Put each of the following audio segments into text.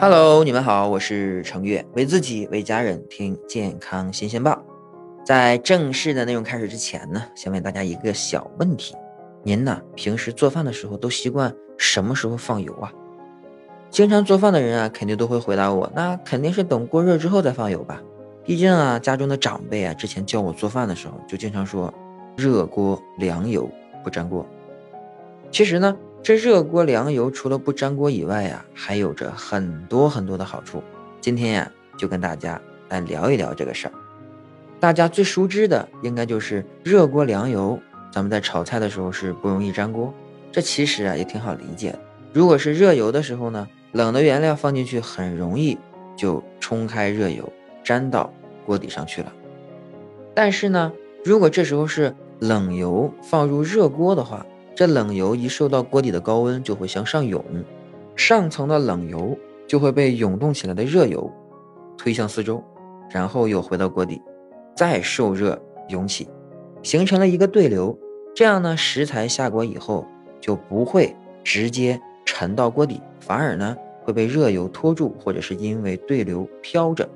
Hello，你们好，我是程月，为自己为家人听健康新鲜报。在正式的内容开始之前呢，先问大家一个小问题：您呢平时做饭的时候都习惯什么时候放油啊？经常做饭的人啊，肯定都会回答我，那肯定是等锅热之后再放油吧。毕竟啊，家中的长辈啊，之前教我做饭的时候就经常说，热锅凉油不粘锅。其实呢。这热锅凉油除了不粘锅以外呀，还有着很多很多的好处。今天呀，就跟大家来聊一聊这个事儿。大家最熟知的应该就是热锅凉油，咱们在炒菜的时候是不容易粘锅。这其实啊也挺好理解的。如果是热油的时候呢，冷的原料放进去很容易就冲开热油，粘到锅底上去了。但是呢，如果这时候是冷油放入热锅的话，这冷油一受到锅底的高温，就会向上涌，上层的冷油就会被涌动起来的热油推向四周，然后又回到锅底，再受热涌起，形成了一个对流。这样呢，食材下锅以后就不会直接沉到锅底，反而呢会被热油拖住，或者是因为对流飘着，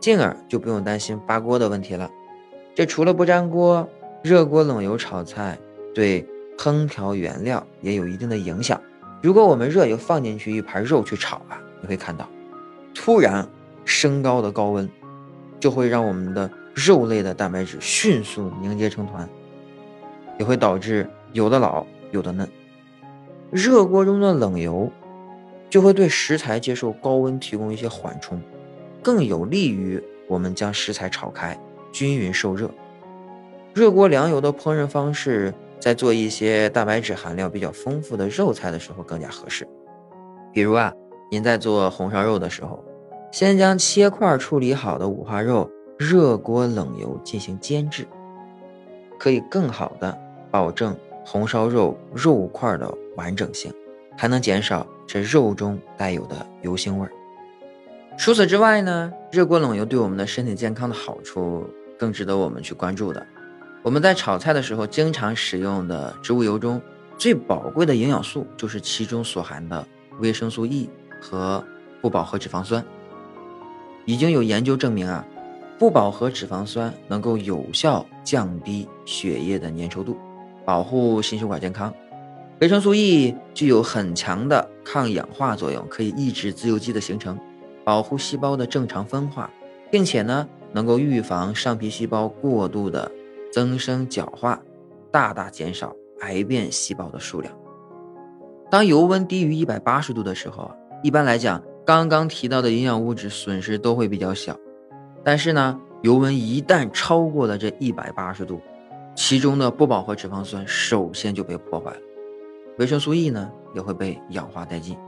进而就不用担心扒锅的问题了。这除了不粘锅，热锅冷油炒菜对。烹调原料也有一定的影响。如果我们热油放进去一盘肉去炒啊，你会看到，突然升高的高温，就会让我们的肉类的蛋白质迅速凝结成团，也会导致有的老有的嫩。热锅中的冷油就会对食材接受高温提供一些缓冲，更有利于我们将食材炒开，均匀受热。热锅凉油的烹饪方式。在做一些蛋白质含量比较丰富的肉菜的时候更加合适。比如啊，您在做红烧肉的时候，先将切块处理好的五花肉热锅冷油进行煎制，可以更好的保证红烧肉肉块的完整性，还能减少这肉中带有的油腥味儿。除此之外呢，热锅冷油对我们的身体健康的好处更值得我们去关注的。我们在炒菜的时候经常使用的植物油中最宝贵的营养素，就是其中所含的维生素 E 和不饱和脂肪酸。已经有研究证明啊，不饱和脂肪酸能够有效降低血液的粘稠度，保护心血管健康。维生素 E 具有很强的抗氧化作用，可以抑制自由基的形成，保护细胞的正常分化，并且呢，能够预防上皮细胞过度的。增生角化，大大减少癌变细胞的数量。当油温低于一百八十度的时候，一般来讲，刚刚提到的营养物质损失都会比较小。但是呢，油温一旦超过了这一百八十度，其中的不饱和脂肪酸首先就被破坏了，维生素 E 呢也会被氧化殆尽。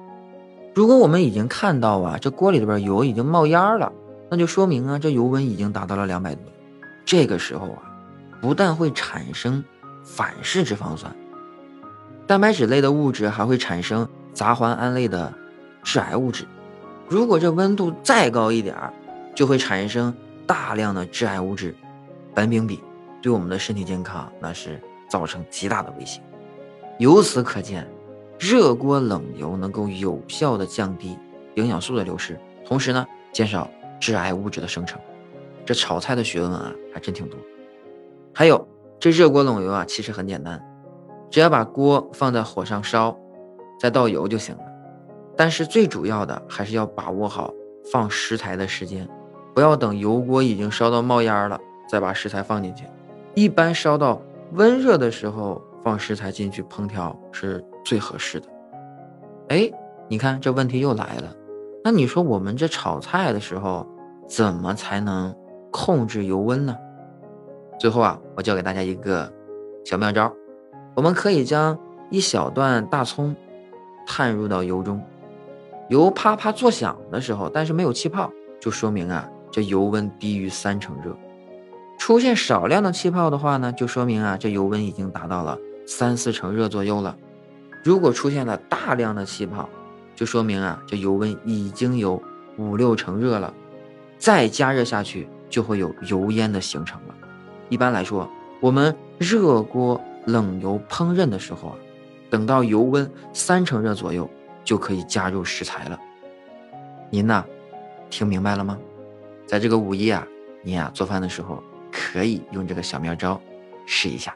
如果我们已经看到啊，这锅里边油已经冒烟了，那就说明啊，这油温已经达到了两百度。这个时候啊。不但会产生反式脂肪酸，蛋白质类的物质还会产生杂环胺类的致癌物质。如果这温度再高一点儿，就会产生大量的致癌物质苯丙芘，对我们的身体健康那是造成极大的威胁。由此可见，热锅冷油能够有效的降低营养素的流失，同时呢，减少致癌物质的生成。这炒菜的学问啊，还真挺多。还有这热锅冷油啊，其实很简单，只要把锅放在火上烧，再倒油就行了。但是最主要的还是要把握好放食材的时间，不要等油锅已经烧到冒烟了再把食材放进去。一般烧到温热的时候放食材进去烹调是最合适的。哎，你看这问题又来了，那你说我们这炒菜的时候怎么才能控制油温呢？最后啊，我教给大家一个小妙招，我们可以将一小段大葱探入到油中，油啪啪作响的时候，但是没有气泡，就说明啊这油温低于三成热；出现少量的气泡的话呢，就说明啊这油温已经达到了三四成热左右了。如果出现了大量的气泡，就说明啊这油温已经有五六成热了，再加热下去就会有油烟的形成。一般来说，我们热锅冷油烹饪的时候啊，等到油温三成热左右，就可以加入食材了。您呢，听明白了吗？在这个五一啊，您啊做饭的时候可以用这个小妙招试一下。